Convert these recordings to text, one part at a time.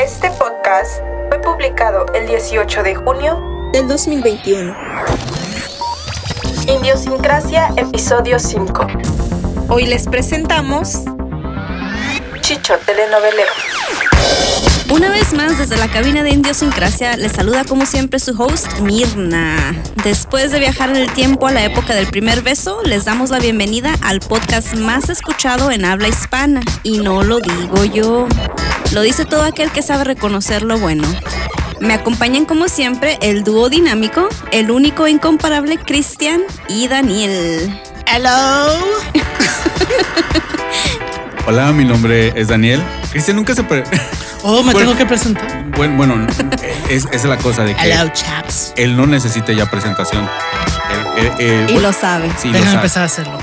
Este podcast fue publicado el 18 de junio del 2021. Indiosincrasia, episodio 5. Hoy les presentamos Chicho, telenovelero. Una vez más, desde la cabina de Indiosincrasia, les saluda como siempre su host, Mirna. Después de viajar en el tiempo a la época del primer beso, les damos la bienvenida al podcast más escuchado en habla hispana. Y no lo digo yo, lo dice todo aquel que sabe reconocer lo bueno. Me acompañan como siempre el dúo dinámico, el único e incomparable Cristian y Daniel. Hello. Hola, mi nombre es Daniel. Cristian nunca se... Oh, me Bueno. tengo que presentar. Bueno, bueno, es, esa es la cosa de que Hello, chaps. él no necesita ya presentación. Él- él- él- Y bueno, lo sabe. sí, lo Déjame sabe. empezar a hacerlo.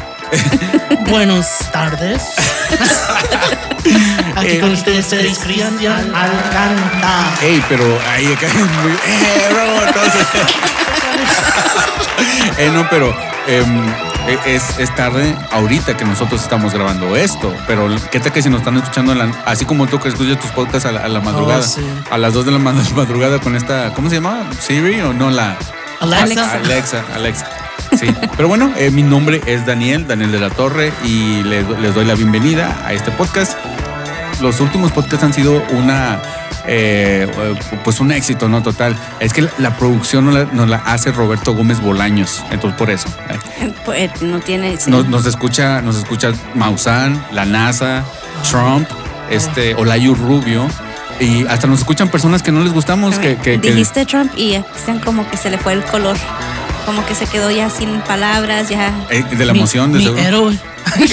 Buenas tardes. Aquí Eh, con ustedes, Cristian Alcanta. Ey, pero ahí acá es muy... ¡Eh, bro! Entonces... Eh, no, pero em, eh, es, es tarde ahorita que nosotros estamos grabando esto. Pero qué tal que si nos están escuchando, la- así como tú que escuchas tus podcasts a la, a la madrugada, sí. a las 2 de la ma- madrugada con esta, ¿cómo se llama? ¿Siri o no la? Alexa. Alexa, Alexa. Sí, pero bueno, eh, mi nombre es Daniel, Daniel de la Torre, y les, les doy la bienvenida a este podcast. Los últimos podcasts han sido una, eh, pues un éxito, ¿no? Total. Es que la, producción nos la, nos la hace Roberto Gómez Bolaños, entonces por eso. eh. Pues, no tiene. sí. Nos, nos escucha, nos escucha Maussan, la NASA, Trump, este, Olayu Rubio, y hasta nos escuchan personas que no les gustamos, que, que- que- Dijiste Trump y Cristian como que se le fue el color. Como que se quedó ya sin palabras, ya. eh, de la Mi- emoción, de mi seguro. héroe. Mi héroe.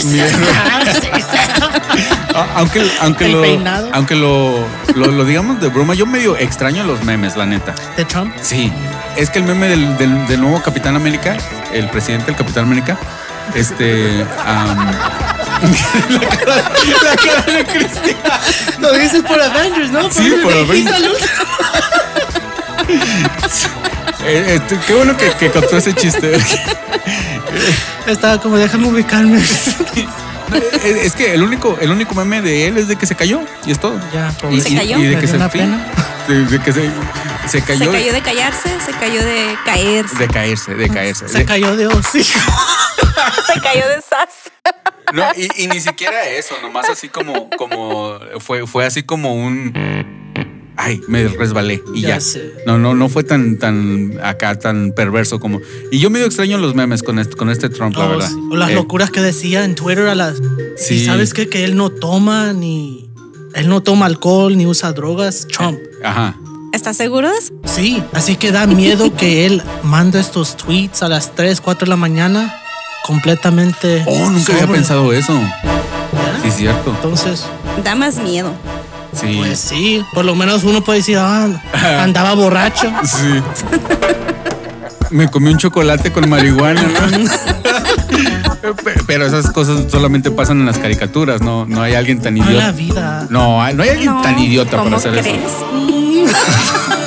Ah, Aunque, aunque, lo, peinado. aunque lo, lo, lo digamos de broma, yo medio extraño los memes, la neta. De Trump. Sí, es que el meme del, del- del nuevo Capitán América, el presidente del Capitán América, este... am, la, cara, la cara de Cristian. Lo dices por Avengers, ¿no? Sí, por Avengers. Eh, este, qué bueno que, que captó ese chiste. Estaba como, déjame ubicarme. es, que el único, el único meme de él es de que se cayó y es todo. Ya, Y. ¿Se cayó? y de que se, una sí, pena. de, de que se, se cayó, Se cayó de callarse, se cayó de caerse. de caerse, de caerse. Se De- cayó de Ozzy. Se cayó de sas. No, y, y ni siquiera eso, nomás así como, como fue, fue así como un ay, me resbalé y ya. Ya sé. No, no, no fue tan, tan acá, tan perverso como. Y yo medio extraño los memes con este, con este Trump, la Oh, verdad. sí. O las Eh, locuras que decía en Twitter a las. Sí. Y sabes qué? que él no toma ni. Él no toma alcohol ni usa drogas. Trump. Ajá. ¿Estás seguro? Sí, así que da miedo que él manda estos tweets a las 3, 4 de la mañana completamente. Oh, nunca había pensado eso. ¿Ya? Sí, cierto. Entonces, Da más miedo. Sí. pues sí, por lo menos uno puede decir, ah, andaba borracho. Sí. Me comí un chocolate con marihuana, Pero esas cosas solamente pasan en las caricaturas, no, no hay alguien tan No en la idiota. vida. No, no hay alguien No, tan idiota ¿cómo para hacer crees? eso.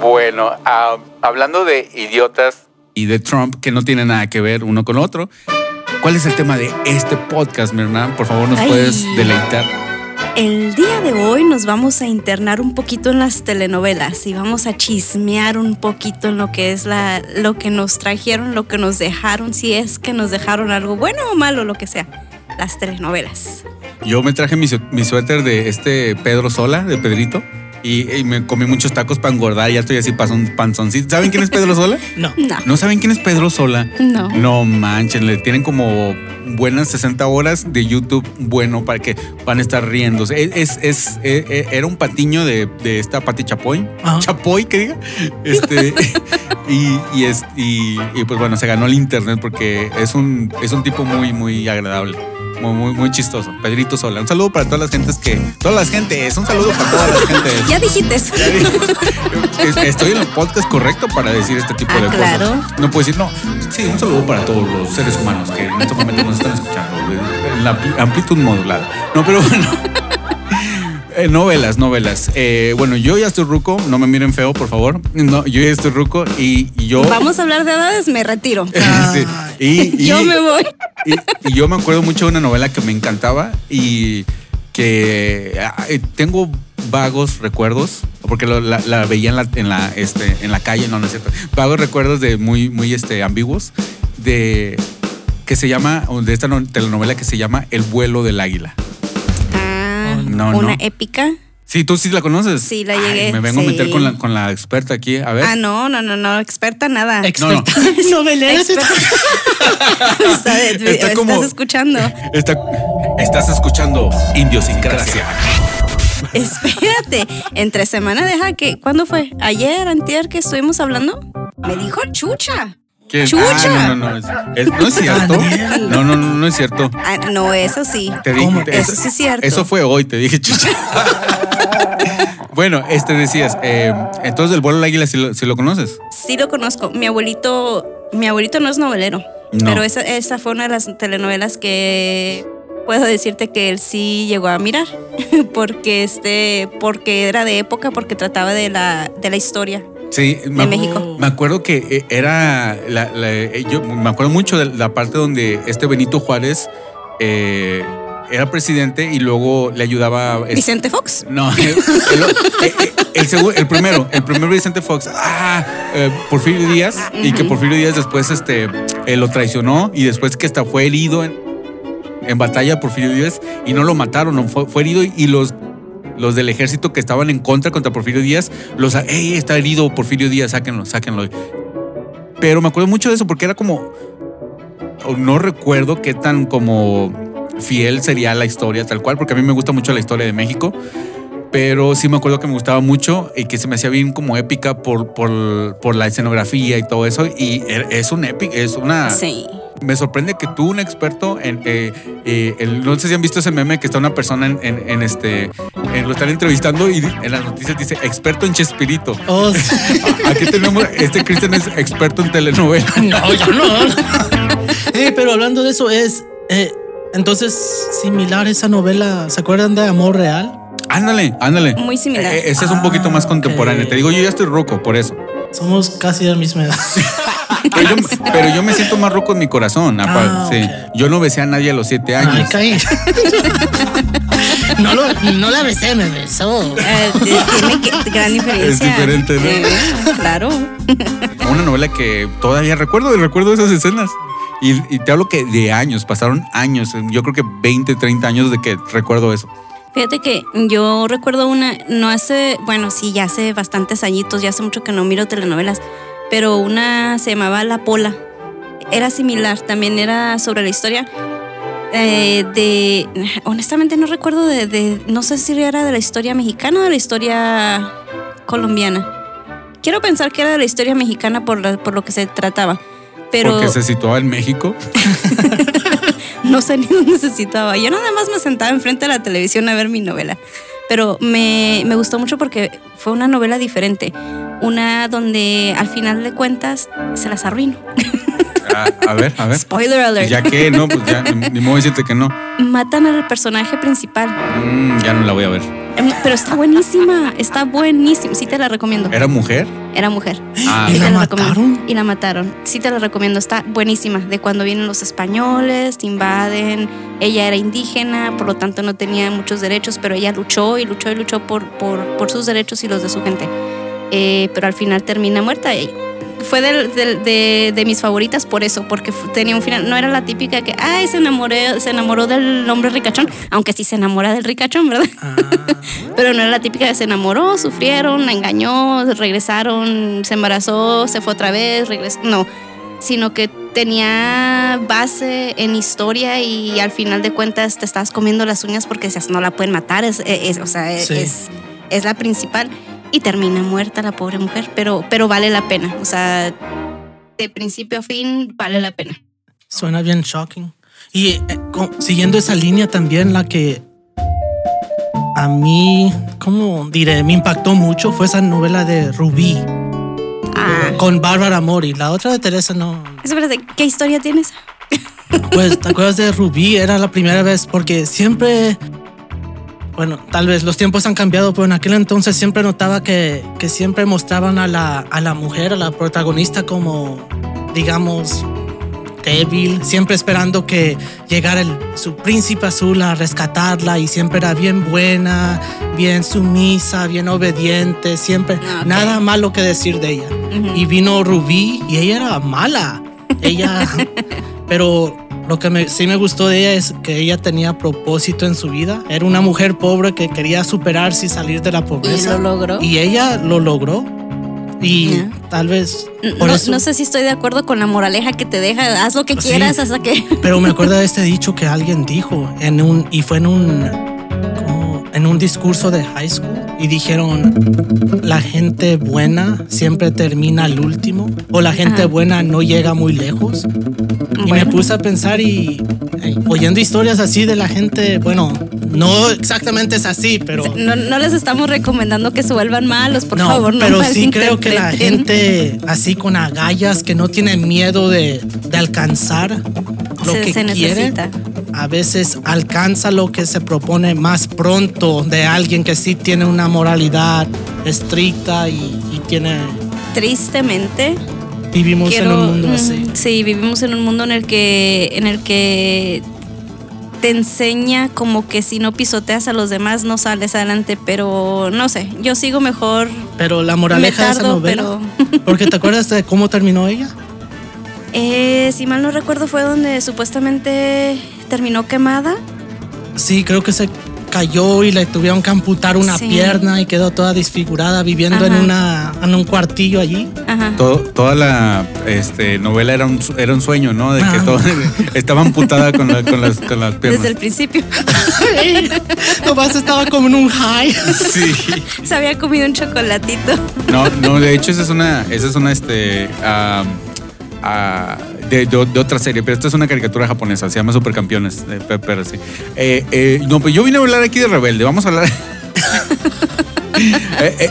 Bueno, ah, hablando de idiotas y de Trump, que no tiene nada que ver uno con otro, ¿cuál es el tema de este podcast, mi hermana? Por favor, nos Ay. puedes deleitar. El día de hoy nos vamos a internar un poquito en las telenovelas y vamos a chismear un poquito en lo que es la, lo que nos trajeron, lo que nos dejaron, si es que nos dejaron algo bueno o malo, lo que sea. Las telenovelas. Yo me traje mi suéter de este Pedro Sola, de Pedrito, y, y me comí muchos tacos para engordar. Ya estoy así panzon- panzoncito. ¿Saben quién es Pedro Sola? No. No. ¿No saben quién es Pedro Sola? No. No manchen, le tienen como buenas 60 horas de YouTube bueno para que van a estar riéndose. Es, es, es- eh, eh, era un patiño de, de esta Pati Chapoy. Ajá. Chapoy, que diga. Este, y, y, es, y, y, pues bueno, se ganó el internet porque es un, es un tipo muy, muy agradable. Muy, muy, muy chistoso. Pedrito Sola. Un saludo para todas las gentes que. Todas las gentes. Un saludo para todas las gentes. Ya dijiste Estoy en el podcast correcto para decir este tipo Ah, de claro. cosas. No puedo decir, no. Sí, un saludo para todos los seres humanos que en este momento nos están escuchando. En la ampli- amplitud modulada. No, pero bueno. Eh, novelas, novelas. Eh, bueno, yo ya estoy ruco, no me miren feo, por favor. No, yo ya estoy ruco y, y yo. Vamos a hablar de edades, me retiro. Sí, y, y- Yo me voy. Y, y yo me acuerdo mucho de una novela que me encantaba y que ah, eh, tengo vagos recuerdos, porque lo- la, la veía en la, en la, este, en la calle, no, no es cierto. Vagos recuerdos de muy, muy este, ambiguos, de que se llama, de esta no- telenovela que se llama El vuelo del águila. Ah, No, una no. épica. Sí, tú sí la conoces. Sí, la Ay, llegué, me vengo a meter con la, con la experta aquí. A ver. Ah, no, no, no, no, experta nada. Experta novelera. Está- Está estás escuchando. Está- estás escuchando Indiosincrasia. Espérate, entre semana deja que. ¿Cuándo fue? ¿Ayer, antier que estuvimos hablando? Me dijo chucha. ¿Qué? ¡Chucha! Ah, no, no, no. Es, es- no es cierto. No, no, no, no es cierto. Ah, no, eso sí. Te dije- Eso sí es cierto. Eso fue hoy, te dije chucha. bueno, este decías, eh, entonces el vuelo del águila, si lo, sí lo conoces. Sí lo conozco. Mi abuelito, mi abuelito no es novelero, No. pero esa, esa fue una de las telenovelas que puedo decirte que él sí llegó a mirar, porque este, porque era de época, porque trataba de la, de la historia Sí, de me, México. me acuerdo que eh, era, la- la- eh, yo me acuerdo mucho de la parte donde este Benito Juárez eh, era presidente y luego le ayudaba... Vicente Fox. No, el, el- el- primero, el primer Vicente Fox, ah, eh, Porfirio Díaz, y que Porfirio Díaz después este, eh, lo traicionó y después que hasta fue herido en, en batalla Porfirio Díaz y no lo mataron, no, fue, fue herido y los, los del ejército que estaban en contra contra Porfirio Díaz, los, ¡Ey, está herido Porfirio Díaz, sáquenlo, sáquenlo! Pero me acuerdo mucho de eso porque era como, no recuerdo qué tan como fiel sería la historia tal cual, porque a mí me gusta mucho la historia de México, pero sí me acuerdo que me gustaba mucho y que se me hacía bien como épica por, por, por la escenografía y todo eso, y er- es un épico, es una... Sí. Me sorprende que tú, un experto en... eh, eh, el- no sé si han visto ese meme que está una persona en, en- en este... en- lo están entrevistando y en las noticias dice experto en Chespirito. Oh, sí. Aquí tenemos, este Cristian es experto en telenovela. No, yo no. Eh, pero hablando de eso, es. eh, entonces, similar a esa novela, ¿se acuerdan de Amor Real? Ándale, ándale. Muy similar. Eh, ese es un poquito más Ah, contemporáneo. ok. Te digo, yo ya estoy roco por eso. Somos casi de la misma edad. Pero yo, pero yo me siento más roco en mi corazón. apa- Ah, sí. Yo no besé a nadie a los siete Ay, años. caí. No, lo, no la besé, me besó. Eh, t- tiene gran diferencia. diferente, ¿no? Eh, claro. Una novela que todavía recuerdo y recuerdo esas escenas. Y, y te hablo que de años, pasaron años. Yo creo que 20, 30 años de que recuerdo eso. Fíjate que yo recuerdo una, no hace, bueno, sí, ya hace bastantes añitos, ya hace mucho que no miro telenovelas, pero una se llamaba La Pola. Era similar, también era sobre la historia eh, de, honestamente no recuerdo de, de- no sé si era de la historia mexicana o de la historia colombiana. Quiero pensar que era de la historia mexicana por, la- por lo que se trataba, pero Porque se situaba en México. no sé ni dónde se. Yo nada más me sentaba enfrente de la televisión a ver mi novela. Pero me, me gustó mucho porque fue una novela diferente. Una donde al final de cuentas se las arruino. A, a ver, a ver. Spoiler alert. Ya que no, pues ya ni, modo decirte que no. Matan al personaje principal. Mm, ya no la voy a ver. Em, Pero está buenísima, está buenísima. Sí te la recomiendo. ¿Era mujer? Era mujer. Ah, ¿Y Sí la mataron? Y la mataron. Sí te la recomiendo. Está buenísima. De cuando vienen los españoles, te invaden. Ella era indígena, por lo tanto no tenía muchos derechos, pero ella luchó y luchó y luchó por, por, por sus derechos y los de su gente. Eh, pero al final termina muerta. Y fue de, de mis favoritas por eso, porque tenía un final. No era la típica que, ay, se, enamoré, se enamoró del hombre ricachón, aunque sí se enamora del ricachón, ¿verdad? Ah, Pero no era la típica que se enamoró, sufrieron, la engañó, regresaron, se embarazó, se fue otra vez, regresó. No, sino que tenía base en historia y al final de cuentas te estabas comiendo las uñas porque decías, no la pueden matar, es, es- o sea, Sí. es, es la principal. Y termina muerta la pobre mujer, pero, pero vale la pena. O sea, de principio a fin vale la pena. suena bien shocking. Y eh, co- siguiendo esa línea también, la que a mí, ¿cómo diré? Me impactó mucho fue esa novela de Rubí Ah, con Bárbara Mori. La otra de Teresa no. espérate, ¿qué historia tienes? Pues, ¿te acuerdas de Rubí? Era la primera vez porque siempre. Bueno, tal vez los tiempos han cambiado, pero en aquel entonces siempre notaba que, que siempre mostraban a la, a la mujer, a la protagonista, como, digamos, débil, siempre esperando que llegara el- su príncipe azul a rescatarla y siempre era bien buena, bien sumisa, bien obediente, siempre Ah, nada malo que decir de ella. Y vino Rubí y ella era mala. Ella, pero lo que me- sí me gustó de ella es que ella tenía propósito en su vida. Era una mujer pobre que quería superarse y salir de la pobreza. lo logró. Y ella lo logró. Y Ya. tal vez por No, eso. no sé si estoy de acuerdo con la moraleja que te deja. Haz lo que Sí. quieras hasta que. Pero me acuerdo de este dicho que alguien dijo en un y fue en un como en un discurso de high school y dijeron la gente buena siempre termina al último o la gente buena no llega muy lejos. Y me Bueno. puse a pensar y eh, oyendo historias así de la gente, bueno, no exactamente es así, pero No, no les estamos recomendando que se vuelvan malos, por no, favor. No pero sí creo que la gente así con agallas que no tiene miedo de, de alcanzar lo Se- que se quiere, necesita. A veces alcanza lo que se propone más pronto de alguien que sí tiene una moralidad estricta y, y tiene Tristemente, vivimos quiero. en un mundo mm, así. Sí, vivimos en un mundo en el que. en el que te enseña como que si no pisoteas a los demás no sales adelante, pero no sé, yo sigo mejor. Pero la moraleja de esa tardo, novela, porque te acuerdas de cómo terminó ella? Eh, si mal no recuerdo fue donde supuestamente terminó quemada. Sí, creo que se cayó y le tuvieron que amputar una Sí. pierna y quedó toda desfigurada viviendo en una en un cuartillo allí. Ajá. Todo- toda la este, novela era un, su- era un sueño, ¿no? De que Ah. todo, estaba amputada con, la- con las, con las piernas. Desde el principio Nomás estaba como en un high. Sí. se había comido un chocolatito. No, no, de hecho, esa es una, esa es una, este, am, ah, de, otra serie, pero esta es una caricatura japonesa, se llama Supercampeones. Eh, pero sí. eh, eh, no, pues yo vine a hablar aquí de Rebelde, vamos a hablar.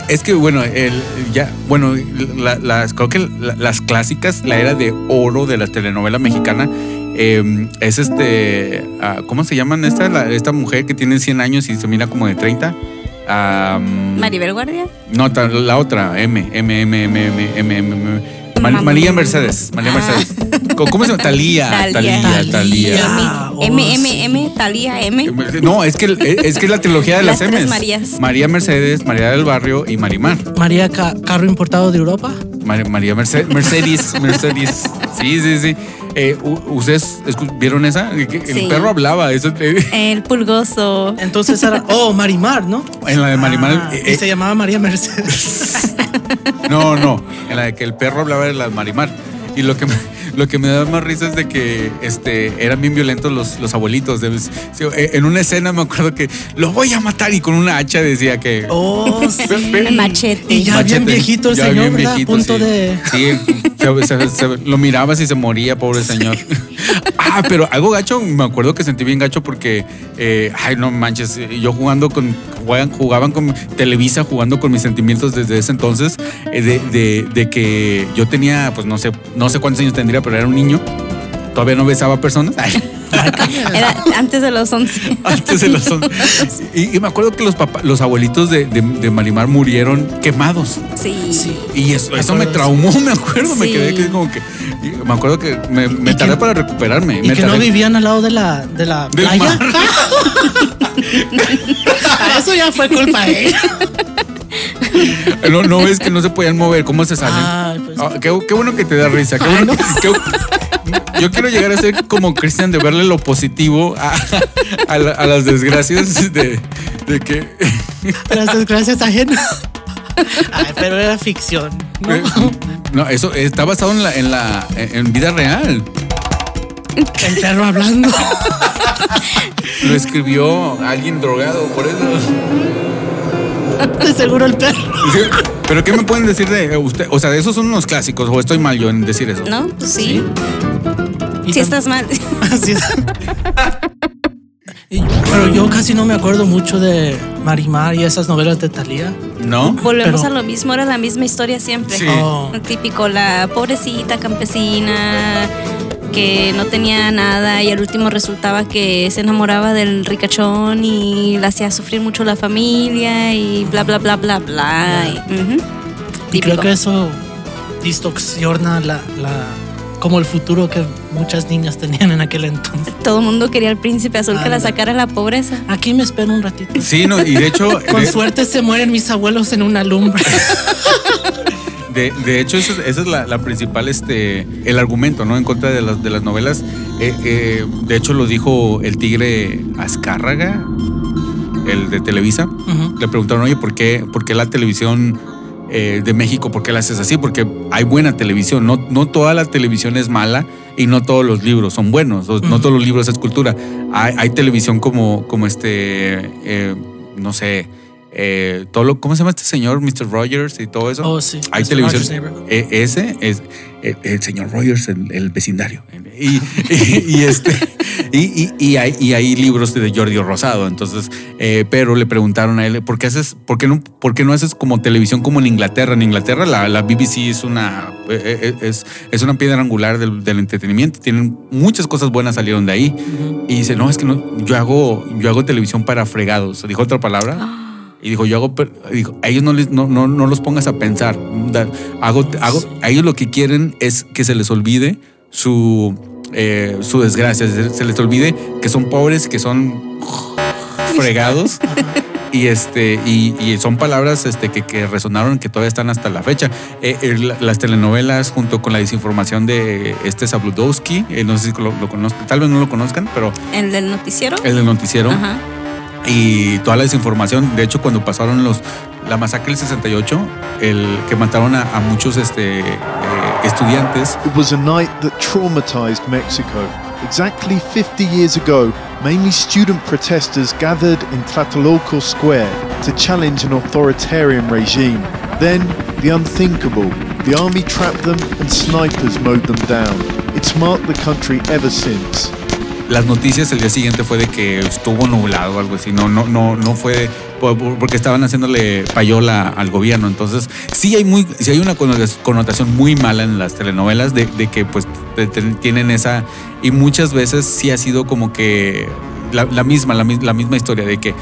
es que bueno, el, ya, bueno, las, creo que las clásicas, la era de oro de la telenovela mexicana, eh, es este, ¿cómo se llaman esta? Esta mujer que tiene 100 años y se mira como de 30. Maribel Guardia. No, la otra, M, M, M, M, M, M, M. M Ma- Mam- María Mercedes, María Ah. Mercedes. ¿Cómo se llama? Talía, Talía. Talía, Talía. Ah, M, M. M, Talía M. No, es que, es que es la trilogía de las, Las M's. Marías. María Mercedes, María del Barrio y Marimar. María Ca- carro importado de Europa. Mar- María Merce- Mercedes, Mercedes. Sí, sí, sí. Eh, ¿Ustedes vieron esa? Sí. El perro hablaba. Eso, eh, El pulgoso. Entonces era, oh, Marimar, ¿no? en la de Marimar. Ah, eh, y se llamaba María Mercedes. No, no, en la de que el perro hablaba de la Marimar. Y lo que me, lo que me da más risa es de que este, eran bien violentos los, los abuelitos. Eh, En una escena me acuerdo que lo voy a matar y con una hacha decía que... Oh, sí. El machete. Y ya bien viejito el Ya señor, bien ¿verdad? Punto sí. de... Sí, se- se- se- lo mirabas y se moría, pobre señor. Ah, pero algo gacho, me acuerdo que sentí bien gacho porque, eh, ay, no manches, eh, yo jugando con, jugaban, jugaban con Televisa, jugando con mis sentimientos desde ese entonces, eh, de, de- de que yo tenía, pues no sé, no sé cuántos años tendría, pero era un niño. Todavía no besaba personas. Ay, Era antes de los 11. antes de los once. y, y me acuerdo que los papá, los abuelitos de, de- de Marimar murieron quemados. Sí. Sí. Y eso, Me eso me traumó, me acuerdo, me quedé que como que. Me acuerdo que me, tardé que- para recuperarme. Y me que no vivían al lado de la, de la Del playa. Eso ya fue culpa de ella. No, no ves que no se podían mover, ¿cómo se salen? Ay, pues. Ah, qué, qué bueno que te da risa. Qué Ay, bueno yo quiero llegar a ser como Cristian de verle lo positivo a, a la- a las desgracias de, de que. Las desgracias ajenas. Ay, pero era ficción. ¿no? eh, No, eso está basado en la, en la en vida real. El perro hablando. Lo escribió alguien drogado, por eso. De seguro el perro. Pero ¿qué me pueden decir de usted? O sea, de esos son unos clásicos, o estoy mal yo en decir eso. ¿No? Pues sí. Tam- estás mal. Así es. Pero yo casi no me acuerdo mucho de Marimar y esas novelas de Thalía. ¿No? Volvemos Pero- a lo mismo, era la misma historia siempre. Sí. Oh. Típico, la pobrecita campesina que no tenía nada y al último resultaba que se enamoraba del ricachón y la hacía sufrir mucho la familia y bla bla bla bla bla. y- ujú. Y creo que eso distorsiona la, la, como el futuro que muchas niñas tenían en aquel entonces. Todo el mundo quería el príncipe azul que la sacara de la pobreza. Aquí me espero un ratito. Sí, no, y de hecho, Con de, suerte se mueren mis abuelos en una lumbre. de- de hecho, esa es, la, la principal, este, el argumento, ¿no? En contra de las, de las novelas. Eh, eh, de hecho, lo dijo el tigre Azcárraga, el de Televisa. Le preguntaron, oye, ¿por qué, por qué la televisión eh, de México, por qué la haces así? Porque hay buena televisión, no, no toda la televisión es mala y no todos los libros son buenos, no todos los libros es cultura. Hay, hay televisión como, como este, eh, no sé, eh, todo lo, ¿cómo se llama este señor? Mr. Rogers y todo eso. Oh, sí. Hay Mr. televisión. Eh, ese es el, el señor Rogers, el, el vecindario. Y, y- y este y, y- y hay, y hay libros de Jordi Rosado. Entonces, eh, pero le preguntaron a él, ¿por qué haces, por qué no, por qué no haces como televisión como en Inglaterra? En Inglaterra la, la BBC es una eh, eh, es, es una piedra angular del, del entretenimiento. Tienen muchas cosas buenas salieron de ahí. Y dice, no, es que no, yo hago, yo hago televisión para fregados. Dijo otra palabra. Y dijo, yo hago, dijo, a ellos no, les, no, no, no los pongas a pensar. Hago, hago, a ellos lo que quieren es que se les olvide su, eh, su desgracia, se, les olvide que son pobres, que son fregados. Y este, y, y son palabras este, que, que resonaron, que todavía están hasta la fecha. Eh, eh, la- las telenovelas, junto con la desinformación de este Sabludowski, eh, no sé si lo, lo conozcan, tal vez no lo conozcan, pero ¿El del noticiero? el del noticiero Ajá. Y toda la desinformación. De hecho, cuando pasaron los la masacre del 68, el que mataron a, a muchos este, eh, estudiantes, It was a night that traumatized Mexico. Exactly 50 years ago, mainly student protesters gathered in Tlatelolco Square to challenge an authoritarian regime. Then, the unthinkable. The army trapped them and snipers mowed them down. It's marked the country ever since. Las noticias el día siguiente fue de que estuvo nublado o algo así. No, no, no, no fue por- por- porque estaban haciéndole payola al gobierno. Entonces, sí hay muy, sí hay una connotación- muy mala en las telenovelas de, de que pues tienen esa y muchas veces sí ha sido como que la, la misma, la, la misma historia de que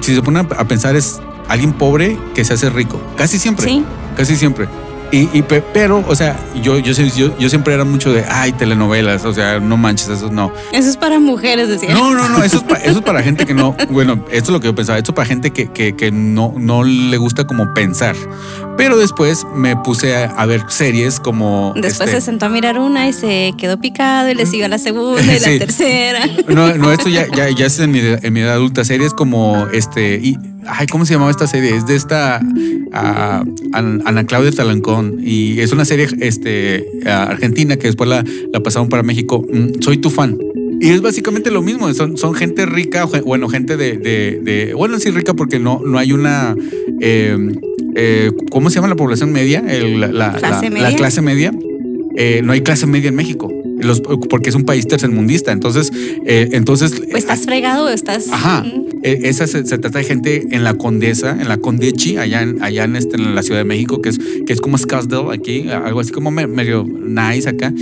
si se ponen a pensar es alguien pobre que se hace rico. Casi siempre. Sí. Casi siempre. Y, y pe- pero, o sea, yo, yo, yo, yo siempre era mucho de, ay, telenovelas, o sea, no manches, eso no. Eso es para mujeres, decía. No, no, no, eso es, pa- eso es para gente que no, bueno, esto es lo que yo pensaba, esto es para gente que, que, que no, no le gusta como pensar. Pero después me puse a, a ver series como... Después este, se sentó a mirar una y se quedó picado y le siguió la segunda y la tercera. No, no, esto ya, ya, ya es en mi, en mi edad adulta. Series como este. Y, ay, ¿cómo se llamaba esta serie? Es de esta ah, An- Ana Claudia Talancón. Y es una serie este, ah, argentina que después la, la pasaron para México. Mm, Soy tu fan. Y es básicamente lo mismo. Son, son gente rica, bueno, gente de, de, de- Bueno, sí, rica porque no, no hay una. eh, eh, ¿Cómo se llama la población media? El- la, la- ¿Clase la- media? la clase media. Eh, no hay clase media en México. Los- porque es un país tercermundista. Entonces, eh, entonces. O estás fregado o estás. Ajá. Eh, Esa se, se trata de gente en la Condesa, en la Condechi, allá en, allá en, este, en la Ciudad de México, que es, que es como Scottsdale aquí, algo así como me- medio nice acá.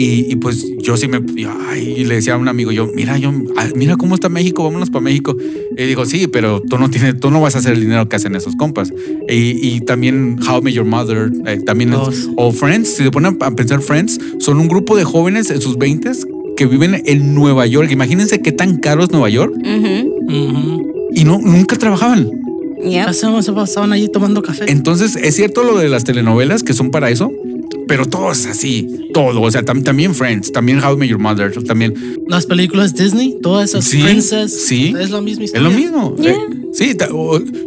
Y, y pues yo sí me yo, ay, y le decía a un amigo, yo, mira, yo, ah, mira cómo está México, vámonos para México. Y digo, sí, pero tú no tienes, tú no vas a hacer el dinero que hacen esos compas. Y, y también How I Met Your Mother, eh, también es- sí. o Friends, si se ponen a pensar Friends, son un grupo de jóvenes en sus 20 que viven en Nueva York. Imagínense qué tan caro es Nueva York Ujú. Ujú. y no nunca trabajaban. Yep. Pasaban- se pasaban allí tomando café. Entonces, es cierto lo de las telenovelas que son para eso, pero todo es así, todo. O sea, tam- también Friends, también How I Met Your Mother, también Las películas Disney, todas esas Sí, princess, sí. es la misma es historia. lo mismo. Yeah. Eh, sí,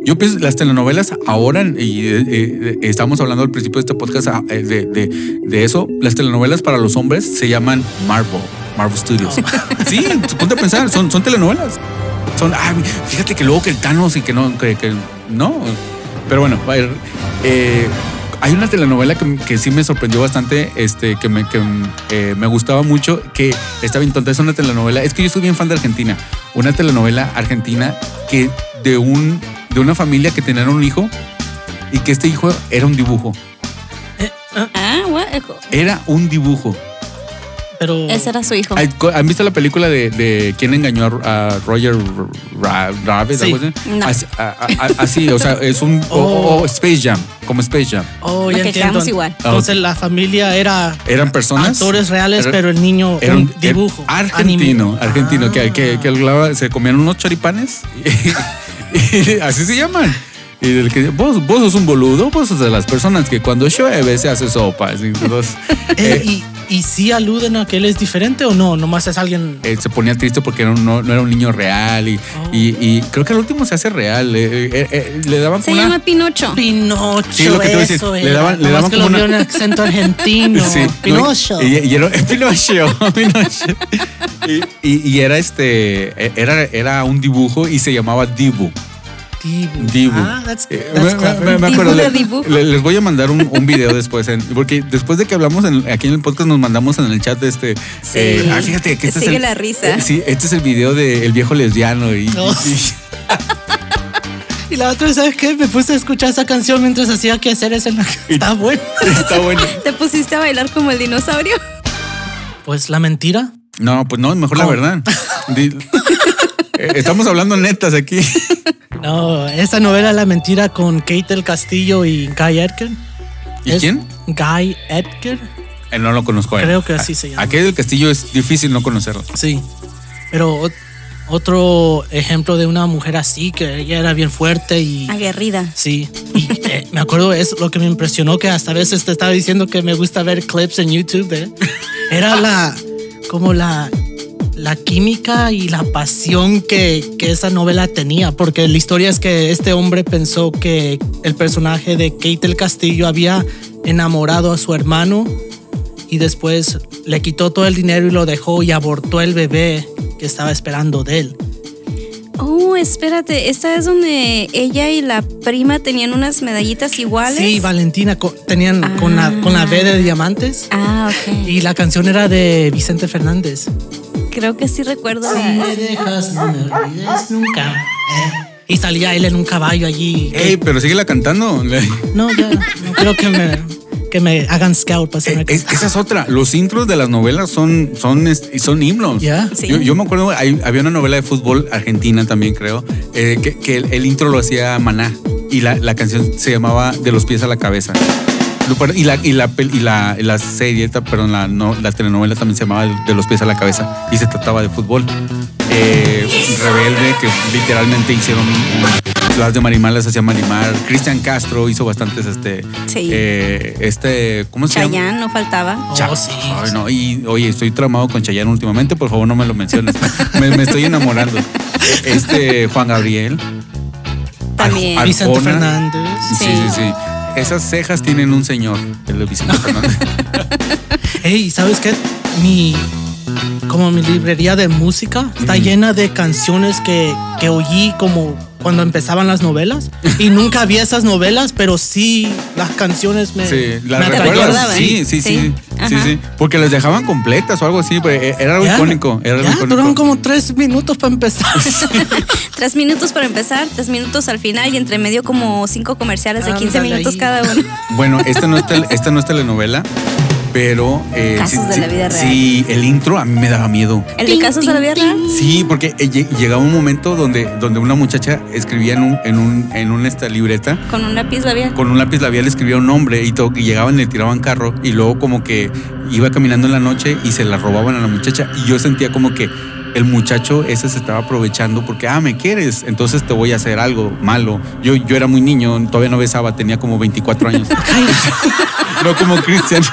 yo pienso las telenovelas ahora, y eh, eh, estamos hablando al principio de este podcast ah, eh, de, de- de eso, las telenovelas para los hombres se llaman Marvel, Marvel Studios. sí, ponte a pensar, son, son telenovelas. Son, ay, fíjate que luego que el Thanos y que no, que, que no. Pero bueno, a ver, eh, hay una telenovela que, que sí me sorprendió bastante, este, que, me, que eh, me gustaba mucho, que está bien tonta, es una telenovela, es que yo soy bien fan de Argentina, una telenovela argentina que de, un, de una familia que tenía un hijo y que este hijo era un dibujo, Ah, era un dibujo. Pero Ese era su hijo. ¿Han visto la película de, de quién engañó a, a Roger Ra- Rabbit? Sí. No. Así, a- a- así, o sea, es un o- Oh. o Space Jam, como Space Jam. oh, ya Ok, entiendo. igual. Entonces la familia era Eran personas. actores reales, Era- pero el niño Era un un dibujo. argentino, anime. argentino, que, Ah. que, que hablaba- se comían unos choripanes. y- y así se llaman. Y el que vos, vos sos un boludo, vos sos de las personas que cuando llueve se hace sopa. así, entonces, Eh, eh, y, ¿Y sí aluden a que él es diferente o no? Nomás es alguien. eh, se ponía triste porque un- no, no era un niño real y, Oh. y, y creo que al último se hace real. eh, eh, eh, le daban Se una- llama Pinocho. Pinocho, Sí, lo que te iba a decir, eso le era. daban- le Nomás daban que como lo una- vio en acento argentino. Sí, no, Pinocho. y, y era Pinocho, Pinocho. Y, y- y era este, era, era un dibujo y se llamaba Dibu. Dibu. Dibu. Ah, that's, Eh, that's me- clever. me, me Dibu acuerdo, de le- Dibu. le- les voy a mandar un, un video después, en- porque después de que hablamos en- aquí en el podcast nos mandamos en el chat de este. Sí. eh, ah, fíjate que este es Sigue el, la risa. eh, sí, este es el video de El viejo lesbiano y, No. Y la otra, ¿sabes qué? Me puse a escuchar esa canción mientras hacía que hacer eso. en la- Está bueno. está bueno. ¿Te pusiste a bailar como el dinosaurio? Pues la mentira. No, pues no, mejor la verdad. Estamos hablando netas aquí. No, esa novela La mentira con Kate del Castillo y Guy Edgar. ¿Y Es quién? Guy Edgar. Eh, no lo conozco. a él. Creo que así se llama. Aquí del Castillo es difícil no conocerlo. Sí. Pero ot- otro ejemplo de una mujer así, que ella era bien fuerte y... Aguerrida. Sí, y eh, me acuerdo, es lo que me impresionó, que hasta a veces te estaba diciendo que me gusta ver clips en YouTube de... Era la, como la, la química y la pasión que, que esa novela tenía, porque la historia es que este hombre pensó que el personaje de Kate del Castillo había enamorado a su hermano y después le quitó todo el dinero y lo dejó y abortó el bebé que estaba esperando de él. Oh, espérate, esta es donde ella y la prima tenían unas medallitas iguales. Sí, Valentina, tenían con, la, con la B de diamantes. Ah, ok. Y la canción era de Vicente Fernández. Creo que sí recuerdo. Si me dejas, no me olvides nunca. Eh, Y salía él en un caballo allí. Ey, pero síguela cantando. Eh, No, ya, no quiero que me, que me hagan scout para hacerme Eh, es- esa es otra. Los intros de las novelas son, son, son himnos. Sí. Yo, yo me acuerdo, hay- había una novela de fútbol argentina también, creo, eh, que, que el, el intro lo hacía Maná y la, la canción se llamaba De los pies a la cabeza. Y la, y la, y la, y la serie, perdón, la, no, la telenovela también se llamaba De los pies a la cabeza y se trataba de fútbol. Eh, Rebelde, que literalmente hicieron las de Marimar, las hacía Marimar. Cristian Castro hizo bastantes, este, Sí. eh, este, ¿cómo se llama? Chayanne no faltaba. Oh, sí. Ay, no, y oye, estoy tramado con Chayanne últimamente, por favor no me lo menciones. me, me estoy enamorando. Este Juan Gabriel. También. Ar- Vicente. Fernández. Sí, sí, Sí. sí. Esas cejas tienen un señor, el de Vicente Fernández. Hey, ¿sabes qué? Mi. Como mi librería de música está llena de canciones que, que oí como cuando empezaban las novelas. Y nunca vi esas novelas, pero sí las canciones me. Sí, ¿las me recuerdas? Sí, sí, sí. Sí. Sí, sí. Porque las dejaban completas o algo así, pero eh, era algo Ya, icónico. Era algo ya, icónico. duraron como tres minutos para empezar. Tres minutos para empezar, tres minutos al final y entre medio como cinco comerciales de 15 Ándale minutos ahí. cada uno. Bueno, esta no es, tel- esta no es telenovela, pero. eh, Casos de la vida real. Sí, el intro a mí me daba miedo. ¿El de casos de la vida real? Sí, porque eh, lle- llegaba un momento donde, donde una muchacha escribía en un, en un, en una esta libreta, Con un lápiz labial. con un lápiz labial escribía un nombre y todo, y llegaban y le tiraban carro, y luego como que iba caminando en la noche y se la robaban a la muchacha. Y yo sentía como que el muchacho ese se estaba aprovechando porque, ah, me quieres, entonces te voy a hacer algo malo. Yo, yo era muy niño, todavía no besaba, tenía como 24 años. no como Cristian.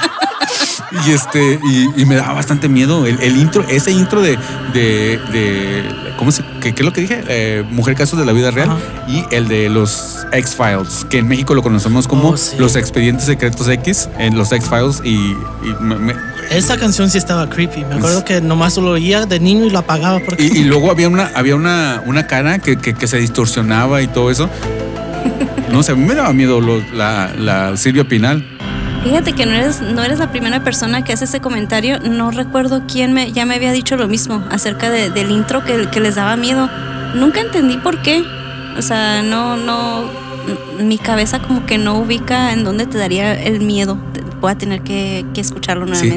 Y este, y, y me daba bastante miedo. El, el intro, ese intro de, de, de ¿cómo se, qué, qué es lo que dije? Eh, Mujer Casos de la Vida Real. Ajá. Y el de los X-Files, que en México lo conocemos como Oh, sí. los expedientes secretos X, en los X-Files. Y, y me- me- Esa canción sí estaba creepy. Me acuerdo que nomás lo oía de niño y lo apagaba porque. y- y luego había una, había una, una cara que, que- que se distorsionaba y todo eso. No sé, a mí me daba miedo lo- la, la Silvia Pinal. Fíjate que no eres, no eres la primera persona que hace ese comentario. No recuerdo quién me, ya me había dicho lo mismo acerca de- del intro que, que les daba miedo. Nunca entendí por qué. O sea, no, no, mi cabeza como que no ubica en dónde te daría el miedo. Voy a tener que, que escucharlo Sí.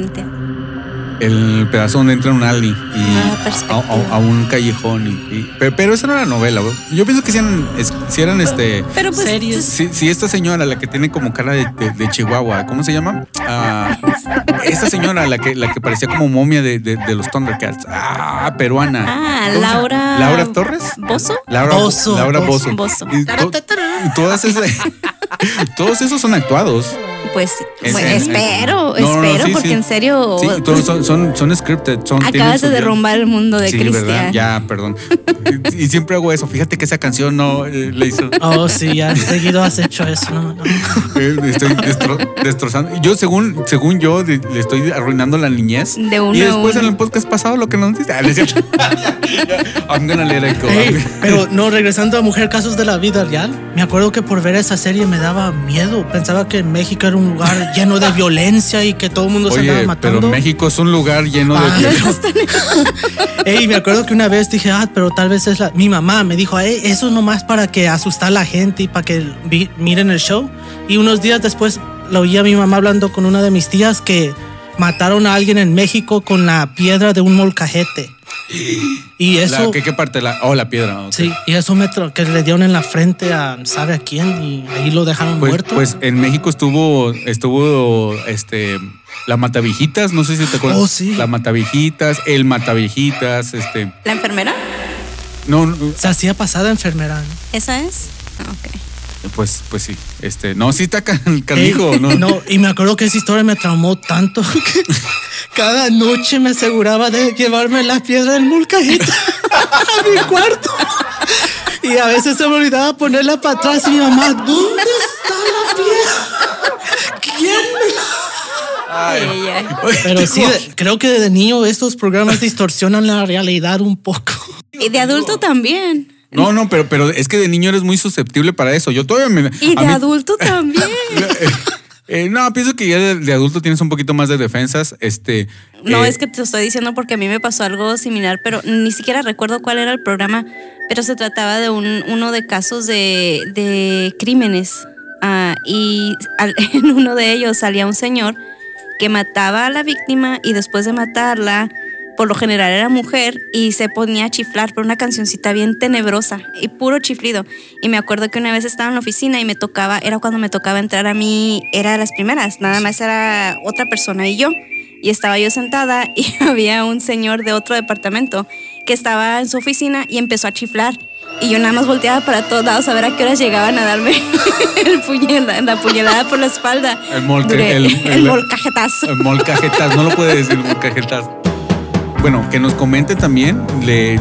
El pedazo donde entra un alley y Nueva a, perspectiva. a- a un callejón. Y, y- pero, pero eso no era novela, güey. Yo pienso que si eran, si eran este. Pero pues. Series. Si, si esta señora, la que tiene como cara de, de- de Chihuahua, ¿cómo se llama? Ah, esta señora, la que, la que parecía como momia de, de- de los Thundercats. Ah, peruana. Ah, ¿Cómo se- Laura. Laura Torres. ¿Bozo? Laura Bozo, Laura Bozo. Bozo. Bozo. Y to- y todas esas- todos esos son actuados. Pues Es- pues, es- espero, No, no, espero, sí, porque sí. en serio. Sí, todos son, son, son scripted. Son, Acabas de derrumbar el mundo de Sí, ¿verdad? Cristian. Ya, perdón. Y, y siempre hago eso. Fíjate que esa canción no eh, le hizo. Oh, sí, ya seguido has hecho eso. No, no. Eh, Estoy destro- destrozando. Yo, según, según yo, le estoy arruinando la niñez. De uno y después uno. en el podcast pasado lo que nos dice. Ah. I'm gonna let it go. Ey, pero no, regresando a Mujer Casos de la Vida Real, me acuerdo que por ver esa serie me daba miedo. Pensaba que México era un lugar lleno de violencia y que todo el mundo se andaba Oye, matando. pero México es un lugar lleno Ah. de. Ey, me acuerdo que una vez dije, ah, pero tal vez es la... Mi mamá me dijo, "Ey, eso nomás para que asustar a la gente y para que miren el show. Y unos días después la oí a mi mamá hablando con una de mis tías que mataron a alguien en México con la piedra de un molcajete. Y La- eso... ¿qué, qué parte? La, oh, la piedra. ok. Sí, y eso me que le dieron en la frente a sabe a quién y ahí lo dejaron Pues, muerto. pues en México estuvo, estuvo, este, la Matavijitas, no sé si te acuerdas. Oh, sí. La Matavijitas, el Matavijitas, este, ¿La enfermera? no, no, se hacía pasada enfermera. ¿Esa es? Ah, ok. Pues, pues sí, este, no, sí está can- Ey, canijo, no, no, y me acuerdo que esa historia me traumó tanto que cada noche me aseguraba de llevarme la piedra del molcajete a mi cuarto. Y a veces se me olvidaba ponerla para atrás y mi mamá, ¿dónde está la piedra? ¿Quién me la-?" Ay, ay, ay. Pero sí, creo que de niño estos programas distorsionan la realidad un poco. Y de adulto también. No, no, pero, pero es que de niño eres muy susceptible para eso. Yo todavía me. Y de mí- adulto también. Eh, no, pienso que ya de, de adulto tienes un poquito más de defensas. Este. No, eh, es que te estoy diciendo porque a mí me pasó algo similar, pero ni siquiera recuerdo cuál era el programa, pero se trataba de un, uno de casos de, de crímenes. Ah, y al- en uno de ellos salía un señor que mataba a la víctima y después de matarla, por lo general era mujer, y se ponía a chiflar por una cancioncita bien tenebrosa y puro chiflido. Y me acuerdo que una vez estaba en la oficina y me tocaba, era cuando me tocaba entrar a mí, era de las primeras, nada más era otra persona y yo. Y estaba yo sentada y había un señor de otro departamento que estaba en su oficina y empezó a chiflar. Y yo nada más volteaba para todos lados a ver a qué horas llegaban a darme el puñela- la puñalada por la espalda. El molca- Duré- el- el, el- molcajetazo. Eh, Molcajetas, no lo puede decir molcajetas. Bueno, que nos comente también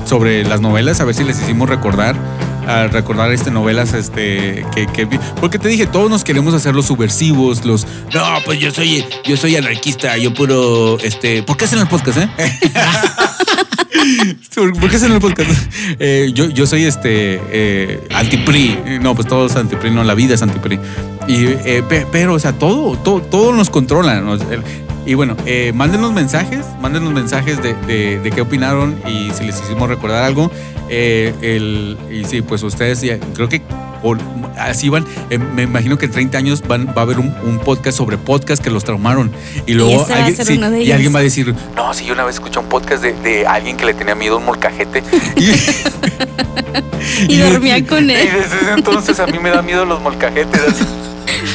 sobre las novelas, a ver si les hicimos recordar, a recordar este novelas, este, porque te dije, todos nos queremos hacer los subversivos, los, no, pues yo soy, yo soy anarquista, yo puro, este, ¿por qué hacen el podcast, eh? ¿Por qué hacen el podcast? Eh, yo, yo soy este eh, anti-PRI. No, pues todos anti-PRI, no, la vida es anti-PRI. Y, eh, pe- pero, o sea, todo, todo, todo nos controla. Y bueno, eh, mándenos mensajes, mándenos mensajes de, de- de qué opinaron y si les hicimos recordar algo. Eh, el, y sí, pues ustedes ya, creo que por- así van. eh, me imagino que en 30 años van, va a haber un, un podcast sobre podcast que los traumaron. Y luego alguien, sí, y alguien va a decir, no, si yo una vez escuché un podcast de, de alguien que le tenía miedo a un molcajete. Y, Y dormía con Y él. desde ese entonces a mí me da miedo los molcajetes.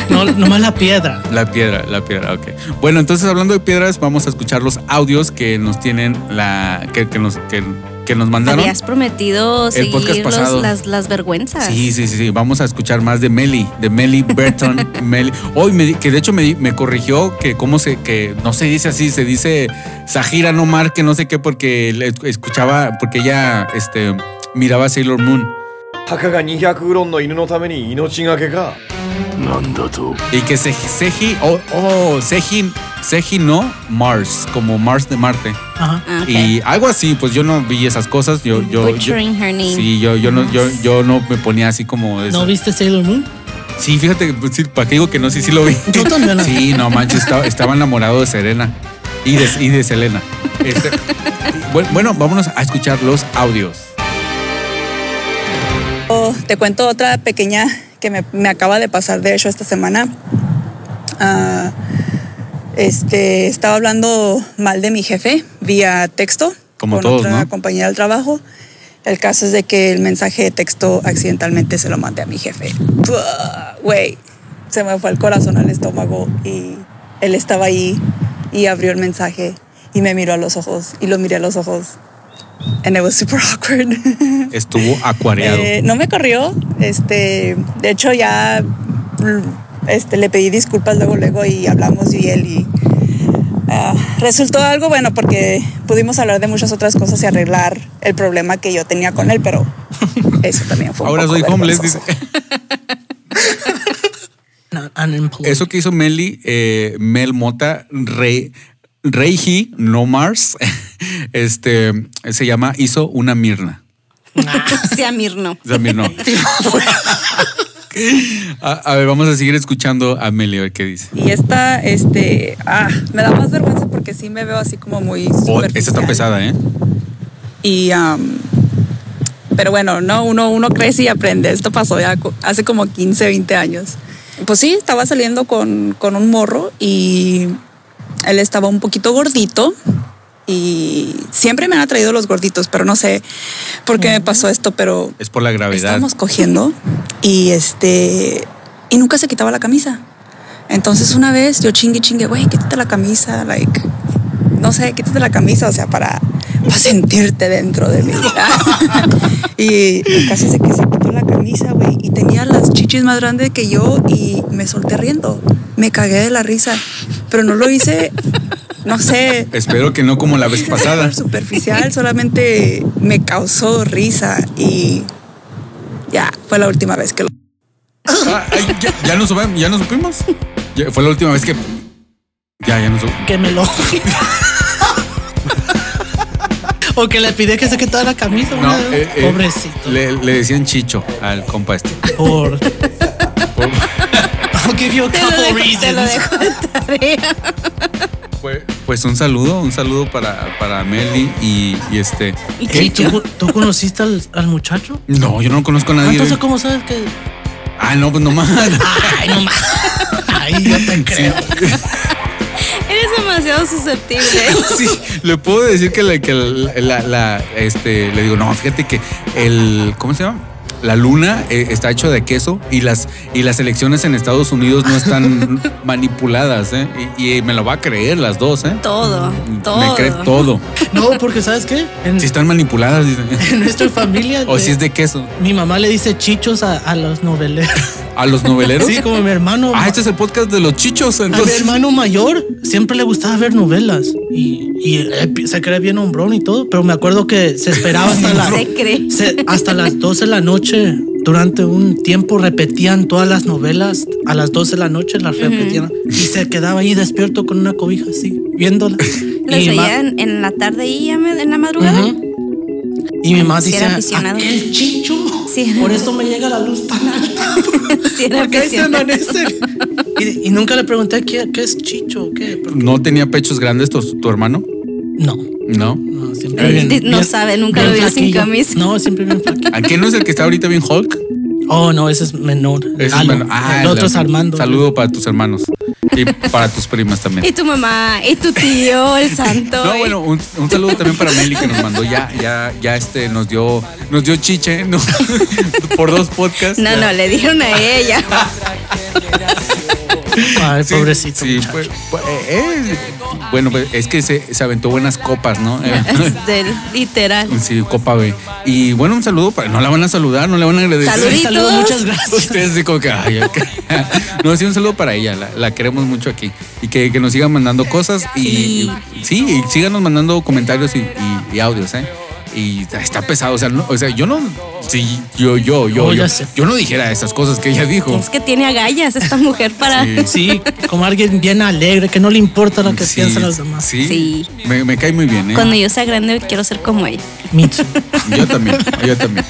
No, nomás la piedra. La piedra, la piedra, ok. Bueno, entonces hablando de piedras, vamos a escuchar los audios que nos tienen la. que, que nos, que, que nos mandaron. Habías prometido El podcast los- pasado. las, las vergüenzas. Sí, sí, sí, sí. Vamos a escuchar más de Meli, de Meli Burton. Meli. Hoy me, di- que de hecho me, me corrigió que cómo se, que no se dice así, se dice Sahira no Mar, que no sé qué, porque le escuchaba, porque ella este, miraba Sailor Moon. Y que Seji, o oh, Seji, Seji no Mars, como Mars de Marte. Ajá. Ah, y algo así, pues yo no vi esas cosas. Yo, yo, yo her name. Sí, yo, no, yo, yo no me ponía así como. ¿No viste Sailor Moon? Sí, fíjate, pues ¿para qué digo que no? Sí, sí lo vi. Yo también. Sí, no manches, estaba, estaba enamorado de Serena y de, y de Selena. Este, bueno, bueno, vámonos a escuchar los audios. Oh, te cuento otra pequeña que me, me acaba de pasar, de hecho, esta semana. Ah, Este, estaba hablando mal de mi jefe vía texto Como con todos, otra ¿no? compañera del trabajo. El caso es de que el mensaje de texto accidentalmente se lo mandé a mi jefe. Güey, se me fue el corazón al estómago y él estaba ahí y abrió el mensaje y me miró a los ojos y lo miré a los ojos. And it was super awkward. Estuvo acuareado. Eh, no me corrió. Este, de hecho, ya mm, este, le pedí disculpas luego, luego y hablamos y él y ah, resultó algo bueno porque pudimos hablar de muchas otras cosas y arreglar el problema que yo tenía con él, pero eso también fue. un Ahora poco soy homeless, dice. Eso que hizo Meli, eh, Mel Mota, Rey, Reiji, no Mars, este, se llama, hizo una Mirna. Sí, a Mirno. Sea, Mirna. a, a ver, vamos a seguir escuchando a Meli, a ver qué dice. Y esta, este, ah, me da más vergüenza porque sí me veo así como muy. Oh, esa está pesada, ¿eh? Y, am, pero bueno, no, uno, uno crece y aprende. Esto pasó ya hace como 15, 20 años. Pues sí, estaba saliendo con, con un morro y él estaba un poquito gordito. Y siempre me han atraído los gorditos, pero no sé por qué me pasó esto, pero Es por la gravedad. estábamos cogiendo y este y nunca se quitaba la camisa. Entonces una vez yo chingue chingue, güey, quítate la camisa, like no sé, quítate la camisa, o sea, para, para sentirte dentro de mí. y casi se que se quitó la camisa, güey, y tenía las chichis más grandes que yo y me solté riendo. Me cagué de la risa, pero no lo hice, no sé, Espero que no como la vez pasada. superficial, solamente me causó risa y ya, fue la última vez que lo... Ah, ay, ya, ya no supimos, ya no supimos. Ya fue la última vez que. Ya, ya no supimos. que me lo. o que le pide que se quitara la camisa. No, una- eh, eh, Pobrecito. Le, le decían Chicho al compa este. Por. Por- I'll give you a Te lo couple dejo, te lo reasons. dejo de tarea. Pues, pues un saludo, un saludo para, para Meli y, y este. Y ¿Qué? Chicho. ¿Tú, tú conociste al, al muchacho? No, yo no conozco a nadie. Entonces, ¿cómo sabes que.? Ah, no, pues nomás. Ay, no más. Ay, yo te creo. Eres demasiado susceptible. Sí, le puedo decir que, la, que la, la- la- este, le digo, no, fíjate que el, ¿cómo se llama? La luna eh, está hecho de queso y las, y las elecciones en Estados Unidos no están manipuladas, ¿eh? Y, y me lo va a creer las dos, ¿eh? Todo, todo. Me cree todo. No, porque ¿sabes qué? En, Si están manipuladas, dicen. en nuestra familia. O de- si es de queso. Mi mamá le dice chichos a, a los noveleros. ¿A los noveleros? Sí, como mi hermano. Ah, este es el podcast de los chichos, A mi entonces. hermano mayor siempre le gustaba ver novelas y, y eh, se cree bien hombrón y todo, pero me acuerdo que se esperaba hasta, la- Se cree. se- hasta las 12 de la noche. Durante un tiempo repetían todas las novelas a las 12 de la noche, las repetían y se quedaba ahí despierto con una cobija así. Los veían en la tarde y en la madrugada. Y mi mamá Sí, dice, aficionado. aquel chicho, por eso me llega la luz tan alta. Era Porque ahí se aficionado. amanece. Y, y nunca le pregunté qué, qué es chicho o qué. porque- ¿No tenía pechos grandes tu, tu hermano? No. No. No, siempre bien- di- no sabe, nunca bien lo vio sin camisa. No, siempre bien flaquillo. ¿A qué no es el que está ahorita bien Hulk? Oh, no, ese es menor. Ese es Lalo. bueno. Ah, el otro es Armando. Saludo para tus hermanos y para tus primas también. Y tu mamá, y tu tío, el santo. No, bueno, un, un saludo también para Meli que nos mandó ya, ya, ya este, nos dio, nos dio chiche, ¿no? Por dos podcasts. No, no, le dieron a ella. Ay, Sí, pobrecito. Sí, pues, pues, eh, eh, bueno, pues es que se, se aventó buenas copas, ¿no? Del literal. Sí, Copa B. Y bueno, un saludo para. No la van a saludar, no le van a agradecer. Saluditos. Muchas gracias. Ustedes sí que, ay. No, sí, un saludo para ella, la, la queremos mucho aquí. Y que, que nos sigan mandando cosas y Sí. sí, y síganos mandando comentarios y, y- y audios, ¿eh? Y está- pesado, o sea, no, o sea, yo no, sí, yo, yo, yo, Oh, yo, yo no dijera esas cosas que ella dijo. Es que tiene agallas esta mujer para. Sí. Sí, como alguien bien alegre, que no le importa lo que Sí, piensan los demás. Sí, Sí. Me, me cae muy bien, ¿eh? Cuando yo sea grande quiero ser como ella. Mitsu. Yo también, yo también.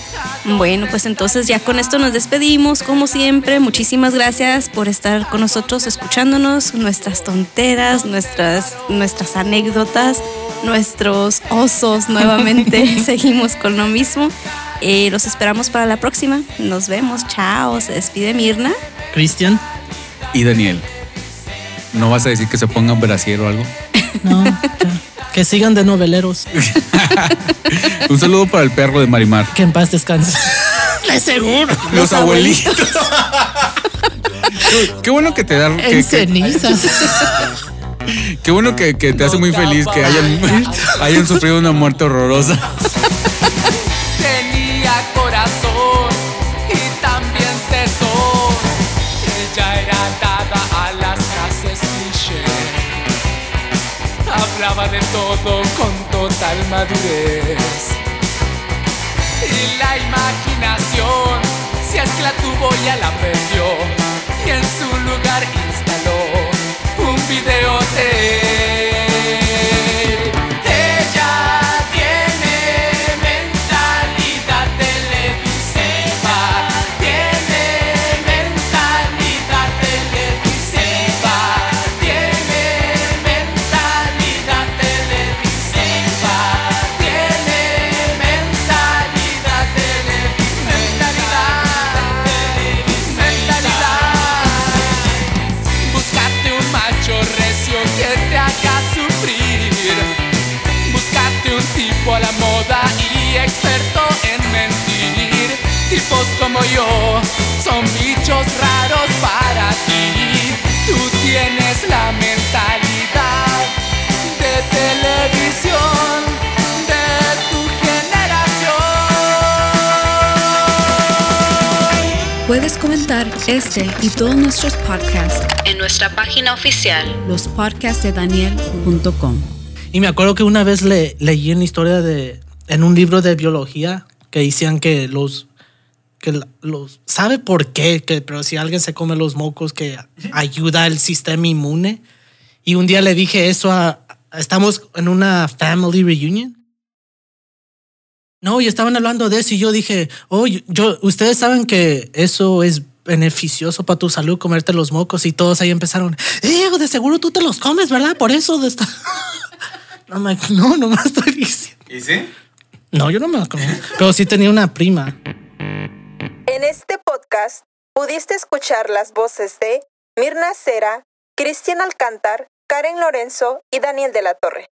Bueno, pues entonces ya con esto nos despedimos, como siempre. Muchísimas gracias por estar con nosotros, escuchándonos, nuestras tonteras, nuestras, nuestras anécdotas, nuestros osos. Nuevamente seguimos con lo mismo. Eh, los esperamos para la próxima. Nos vemos. Chao. Se despide Mirna. Cristian. Y Daniel. ¿No vas a decir que se pongan brasier o algo? No, ya. Que sigan de noveleros. Un saludo para el perro de Marimar. Que en paz descanse. De seguro. Los, abuelitos. Qué bueno que te dan. En que- cenizas. Qué bueno que, que te hace muy feliz que hayan, hayan sufrido una muerte horrorosa. De todo con total madurez. Y la imaginación, si es que la tuvo, ya la perdió. Y en su lugar instaló un videotape. Como yo son bichos raros para ti. Tú tienes la mentalidad de televisión de tu generación. Puedes comentar este y todos nuestros podcasts en nuestra página oficial. lospodcastdedaniel.com. Y me acuerdo que una vez le, leí una historia de en un libro de biología que decían que los que los sabe por qué, que pero si alguien se come los mocos que ayuda al sistema inmune. Y un día le dije eso a estamos en una family reunion. No, y estaban hablando de eso y yo dije, "Oh, yo- ustedes saben que eso es beneficioso para tu salud comerte los mocos y todos ahí empezaron, "Eh, de seguro tú te los comes, ¿verdad? Por eso de esta No, me- no, no me estoy diciendo. ¿Y sí? No, yo no me lo comí. Pero sí tenía una prima. En este podcast pudiste escuchar las voces de Mirna Cera, Cristian Alcántar, Karen Lorenzo y Daniel de la Torre.